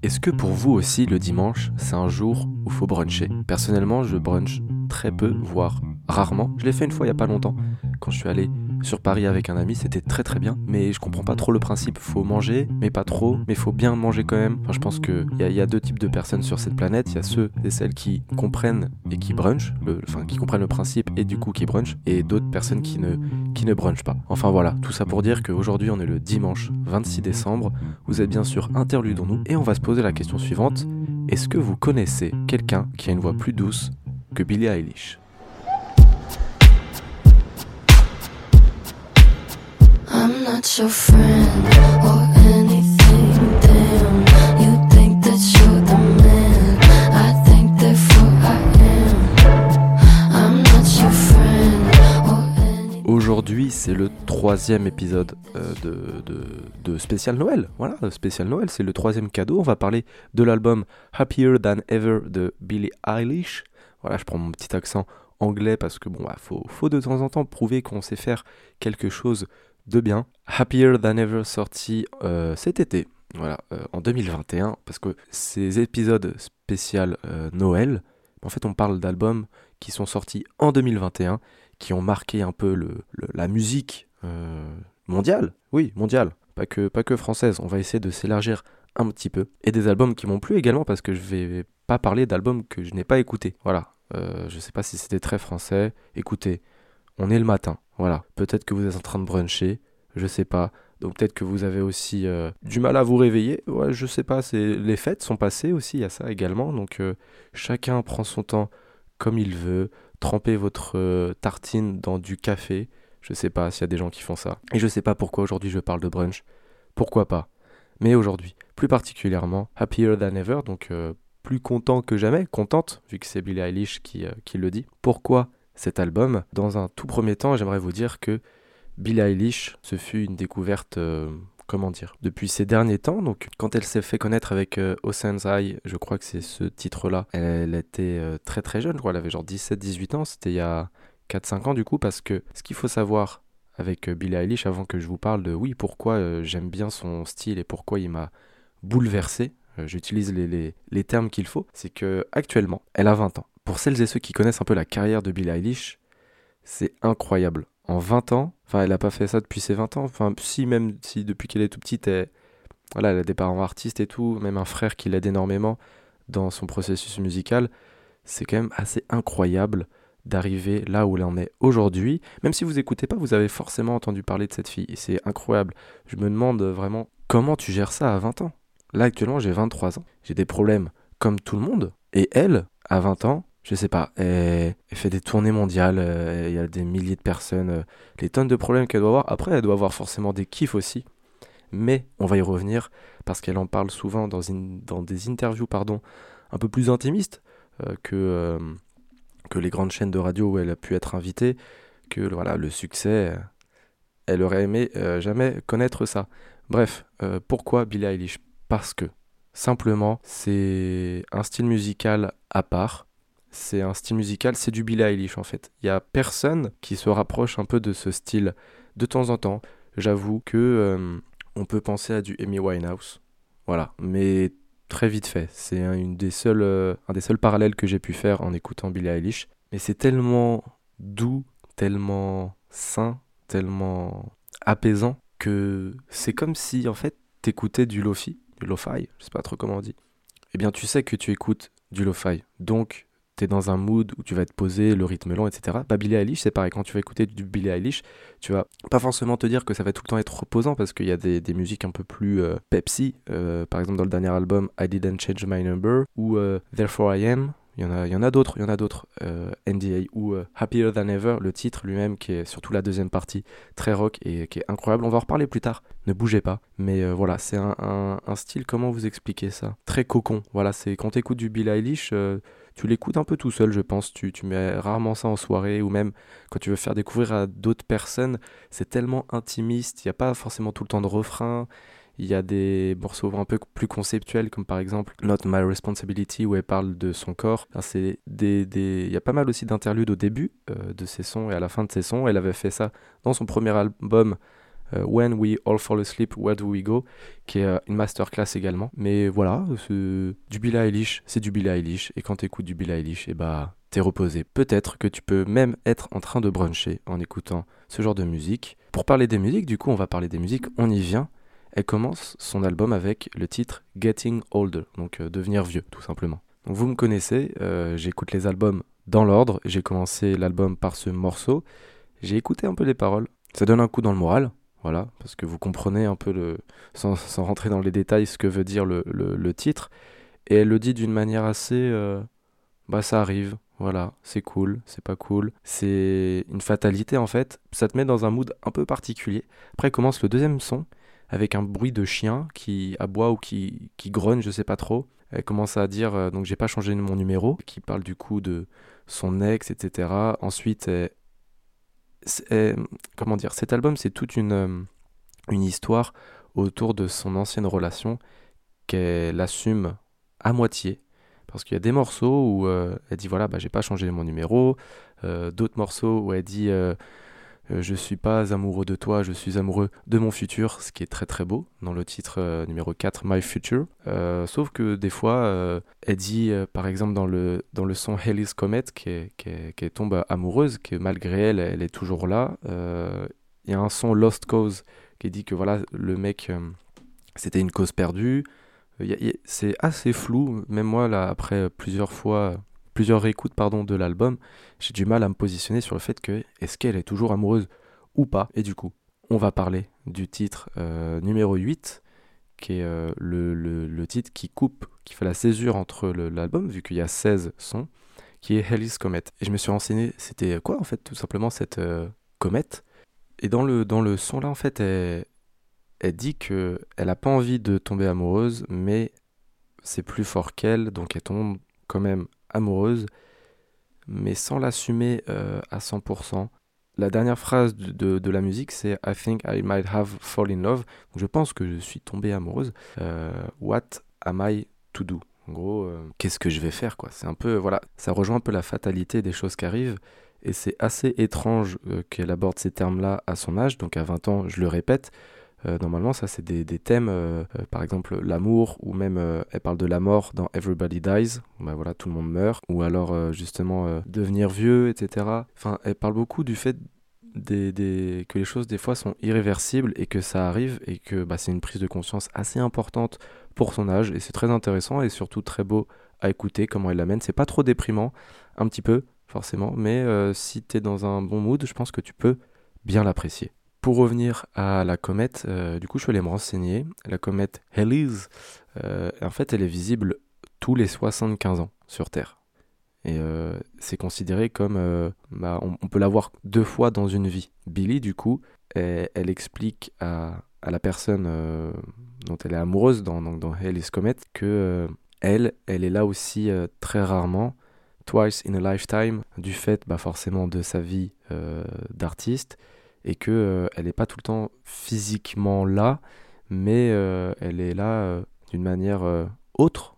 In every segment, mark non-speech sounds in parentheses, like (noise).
Est-ce que pour vous aussi le dimanche, c'est un jour où faut bruncher? Personnellement, je brunch très peu, voire rarement. Je l'ai fait une fois il y a pas longtemps, quand je suis allé sur Paris avec un ami, c'était très très bien, mais je comprends pas trop le principe. Faut manger, mais pas trop, mais faut bien manger quand même. Enfin, je pense qu'il y, a, y deux types de personnes sur cette planète. Il y a ceux et celles qui comprennent et qui brunchent, enfin qui comprennent le principe et du coup qui brunchent, et d'autres personnes qui ne, qui ne brunchent pas. Enfin voilà, tout ça pour dire qu'aujourd'hui on est le dimanche 26 décembre. Vous êtes bien sûr interludons-nous et on va se poser la question suivante. Est-ce que vous connaissez quelqu'un qui a une voix plus douce que Billie Eilish? Aujourd'hui, c'est le troisième épisode euh, de, de, spécial Noël. Voilà, spécial Noël, c'est le troisième cadeau. On va parler de l'album Happier Than Ever de Billie Eilish. Voilà, je prends mon petit accent anglais parce que bon, bah, faut, faut de temps en temps prouver qu'on sait faire quelque chose de bien. Happier Than Ever sorti euh, cet été, voilà, euh, en 2021, parce que ces épisodes spéciaux euh, Noël, en fait on parle d'albums qui sont sortis en 2021, qui ont marqué un peu le, la musique mondiale, oui, mondiale, pas que, pas que française, on va essayer de s'élargir un petit peu, et des albums qui m'ont plu également, parce que je vais pas parler d'albums que je n'ai pas écoutés, voilà, je sais pas si c'était très français, écoutez, on est le matin, voilà. Peut-être que vous êtes en train de bruncher, je sais pas. Donc peut-être que vous avez aussi euh, du mal à vous réveiller. Ouais, je sais pas. C'est les fêtes sont passées aussi, il y a ça également. Donc euh, chacun prend son temps comme il veut. Trempez votre euh, tartine dans du café. Je sais pas s'il y a des gens qui font ça. Et je sais pas pourquoi aujourd'hui je parle de brunch. Pourquoi pas. Mais aujourd'hui, plus particulièrement, happier than ever. Donc plus content que jamais, contente, vu que c'est Billie Eilish qui, qui le dit. Pourquoi cet album. Dans un tout premier temps, j'aimerais vous dire que Billie Eilish, ce fut une découverte, euh, comment dire, depuis ces derniers temps. Donc, quand elle s'est fait connaître avec euh, Ocean's Eye, je crois que c'est ce titre-là, elle, était euh, très très jeune, je crois, elle avait genre 17-18 ans, c'était il y a 4-5 ans du coup, parce que ce qu'il faut savoir avec Billie Eilish, avant que je vous parle de oui, pourquoi j'aime bien son style et pourquoi il m'a bouleversé, j'utilise les, termes qu'il faut, c'est que actuellement, elle a 20 ans. Pour celles et ceux qui connaissent un peu la carrière de Billie Eilish, c'est incroyable. En 20 ans, enfin elle n'a pas fait ça depuis ses 20 ans, enfin si même si depuis qu'elle est tout petite, elle, voilà, elle a des parents artistes et tout, même un frère qui l'aide énormément dans son processus musical, c'est quand même assez incroyable d'arriver là où elle en est aujourd'hui. Même si vous écoutez pas, vous avez forcément entendu parler de cette fille. C'est incroyable. Je me demande vraiment comment tu gères ça à 20 ans. Là actuellement j'ai 23 ans. J'ai des problèmes comme tout le monde. Et elle, à 20 ans, je sais pas, elle, fait des tournées mondiales, euh, il y a des milliers de personnes, euh, les tonnes de problèmes qu'elle doit avoir. Après, elle doit avoir forcément des kiffs aussi. Mais on va y revenir parce qu'elle en parle souvent dans, des interviews pardon, un peu plus intimistes euh, que, que les grandes chaînes de radio où elle a pu être invitée, que voilà, le succès, elle aurait aimé jamais connaître ça. Bref, pourquoi Billie Eilish? Parce que simplement, c'est un style musical à part c'est un style musical, c'est du Billie Eilish en fait. Il y a personne qui se rapproche un peu de ce style. De temps en temps, j'avoue que euh, on peut penser à du Amy Winehouse, voilà, mais très vite fait. C'est un, des seules, euh, un des seuls parallèles que j'ai pu faire en écoutant Billie Eilish. Mais c'est tellement doux, tellement sain, tellement apaisant que c'est comme si en fait t'écoutais du lofi, du lo-fi, je sais pas trop comment on dit. Eh bien, tu sais que tu écoutes du lo-fi, donc tu dans un mood où tu vas te poser, le rythme lent, etc. Bah, Billie Eilish, c'est pareil. Quand tu vas écouter du Billie Eilish, tu vas pas forcément te dire que ça va tout le temps être reposant parce qu'il y a des, des, musiques un peu plus euh, Pepsi. Euh, par exemple, dans le dernier album, I Didn't Change My Number ou euh, Therefore I Am. Il y en a, il y en a d'autres, il y en a d'autres. NDA ou Happier Than Ever, le titre lui-même, qui est surtout la deuxième partie, très rock et qui est incroyable. On va en reparler plus tard. Ne bougez pas. Mais voilà, c'est un, un, style, comment vous expliquer ça? Très cocon. Voilà, c'est quand tu écoutes du Billie Eilish tu l'écoutes un peu tout seul, je pense. Tu, tu, mets rarement ça en soirée ou même quand tu veux faire découvrir à d'autres personnes. C'est tellement intimiste, il n'y a pas forcément tout le temps de refrain. Il y a des morceaux un peu plus conceptuels, comme par exemple Not My Responsibility, où elle parle de son corps. c'est des. Il y a pas mal aussi d'interludes au début euh, de ses sons et à la fin de ses sons. Elle avait fait ça dans son premier album When We All Fall Asleep, Where Do We Go, qui est une masterclass également. Mais voilà, du Billie Eilish, c'est du Billie Eilish. Et quand tu écoutes du Billie Eilish, et eh bah, t'es reposé. Peut-être que tu peux même être en train de bruncher en écoutant ce genre de musique. Pour parler des musiques, du coup, on va parler des musiques, on y vient. Elle commence son album avec le titre Getting Older, donc devenir vieux, tout simplement. Vous me connaissez, j'écoute les albums dans l'ordre. J'ai commencé l'album par ce morceau. J'ai écouté un peu les paroles. Ça donne un coup dans le moral, voilà, parce que vous comprenez un peu, sans, rentrer dans les détails, ce que veut dire le, le, titre. Et elle le dit d'une manière assez... Euh, bah ça arrive, voilà, c'est cool, c'est pas cool. C'est une fatalité en fait. Ça te met dans un mood un peu particulier. Après commence le deuxième son, avec un bruit de chien qui aboie ou qui, qui grogne, je sais pas trop. Elle commence à dire, euh, donc j'ai pas changé mon numéro, qui parle du coup de son ex, etc. Ensuite, comment dire, cet album, c'est toute une, euh, une histoire autour de son ancienne relation qu'elle assume à moitié. Parce qu'il y a des morceaux où euh, elle dit voilà, bah, j'ai pas changé mon numéro. D'autres morceaux où elle dit euh, je suis pas amoureux de toi, je suis amoureux de mon futur, ce qui est très très beau dans le titre euh, numéro 4, My Future. Euh, sauf que des fois, elle dit, par exemple, dans le, dans le son Comet, qui, qui, tombe amoureuse, que malgré elle, elle est toujours là. Il y a un son Lost Cause qui dit que voilà, le mec, c'était une cause perdue. C'est assez flou, même moi, là, après plusieurs fois plusieurs réécoutes pardon, de l'album, j'ai du mal à me positionner sur le fait que est-ce qu'elle est toujours amoureuse ou pas? Et du coup, on va parler du titre euh, numéro 8, qui est euh, le, le, titre qui coupe, qui fait la césure entre l'album, vu qu'il y a 16 sons, qui est Hell's Comet. Et je me suis renseigné, c'était quoi en fait, tout simplement cette euh, comète? Et dans le, dans le son là, en fait, elle, dit que elle n'a pas envie de tomber amoureuse, mais c'est plus fort qu'elle, donc elle tombe quand même amoureuse, mais sans l'assumer euh, à 100%. La dernière phrase de, la musique, c'est I think I might have fall in love. je pense que je suis tombée amoureuse. Euh, what am I to do? En gros, euh, qu'est-ce que je vais faire quoi? C'est un peu, voilà, ça rejoint un peu la fatalité des choses qui arrivent. Et c'est assez étrange qu'elle aborde ces termes-là à son âge. Donc à 20 ans, je le répète, normalement, ça, c'est des, thèmes, euh, euh, par exemple l'amour, ou même elle parle de la mort dans Everybody Dies, bah, voilà, tout le monde meurt, ou alors justement devenir vieux, etc. Enfin, elle parle beaucoup du fait que les choses des fois sont irréversibles et que ça arrive et que bah, c'est une prise de conscience assez importante pour son âge et c'est très intéressant et surtout très beau à écouter comment elle l'amène. C'est pas trop déprimant, un petit peu forcément, mais si tu es dans un bon mood, je pense que tu peux bien l'apprécier. Pour revenir à la comète, euh, du coup, je suis allé me renseigner. La comète Halley's, euh, en fait, elle est visible tous les 75 ans sur Terre. Et euh, c'est considéré comme. Bah, on, peut la voir deux fois dans une vie. Billy, du coup, elle, explique à, la personne dont elle est amoureuse dans, dans Halley's Comet que elle, elle est là aussi très rarement, twice in a lifetime, du fait bah, forcément de sa vie d'artiste et que euh, elle n'est pas tout le temps physiquement là, mais euh, elle est là euh, d'une manière autre,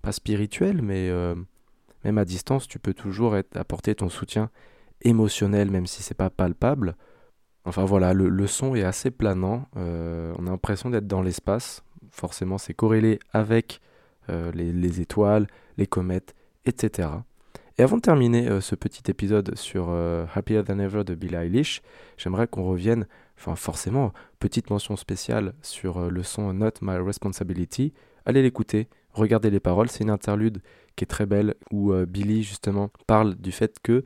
pas spirituelle, mais même à distance, tu peux toujours apporter ton soutien émotionnel, même si c'est pas palpable. Enfin voilà, le, son est assez planant. on a l'impression d'être dans l'espace. Forcément, c'est corrélé avec les, étoiles, les comètes, etc. Et avant de terminer euh, ce petit épisode sur euh, Happier Than Ever de Billie Eilish, j'aimerais qu'on revienne, enfin forcément, petite mention spéciale sur euh, le son Not My Responsibility. Allez l'écouter, regardez les paroles, c'est une interlude qui est très belle où Billie justement parle du fait que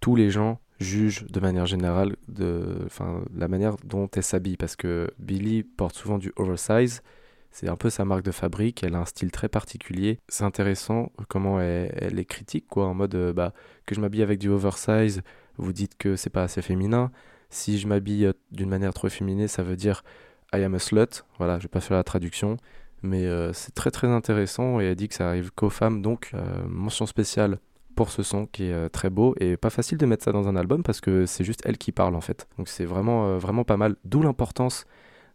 tous les gens jugent de manière générale la manière dont elle s'habille parce que Billie porte souvent du oversize c'est un peu sa marque de fabrique, elle a un style très particulier. C'est intéressant comment elle, est critique, quoi, en mode euh, bah, que je m'habille avec du oversize, vous dites que c'est pas assez féminin. Si je m'habille euh, d'une manière trop féminine, ça veut dire I am a slut. Voilà, je vais pas faire la traduction, mais euh, c'est très très intéressant et elle dit que ça arrive qu'aux femmes, donc mention spéciale pour ce son qui est très beau et pas facile de mettre ça dans un album parce que c'est juste elle qui parle en fait. Donc c'est vraiment vraiment pas mal, d'où l'importance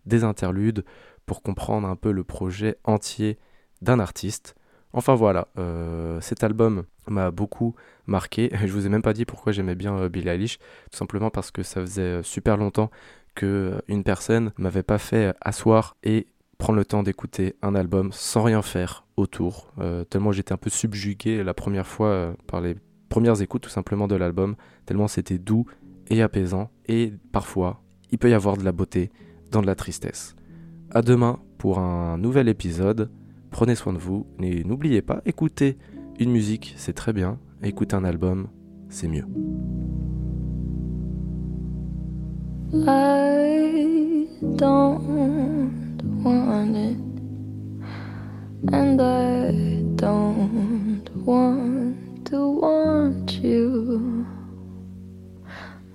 des interludes, pour comprendre un peu le projet entier d'un artiste. Enfin voilà, euh, cet album m'a beaucoup marqué. (laughs) Je vous ai même pas dit pourquoi j'aimais bien euh, Billie Eilish, tout simplement parce que ça faisait euh, super longtemps que une personne m'avait pas fait asseoir et prendre le temps d'écouter un album sans rien faire autour. tellement j'étais un peu subjugué la première fois par les premières écoutes tout simplement de l'album, tellement c'était doux et apaisant et parfois il peut y avoir de la beauté dans de la tristesse. À demain pour un nouvel épisode. Prenez soin de vous et n'oubliez pas, écouter une musique, c'est très bien. Écouter un album, c'est mieux.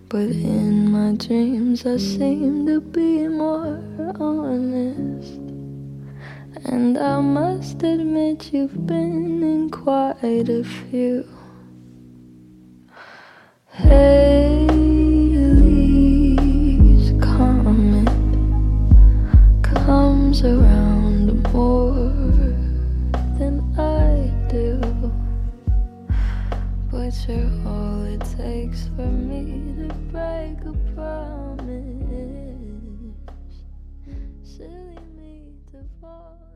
But in my dreams, I seem to be more honest. And I must admit you've been in quite a few. Haley's comet comes around more You're all it takes for me to break a promise. Silly me to fall.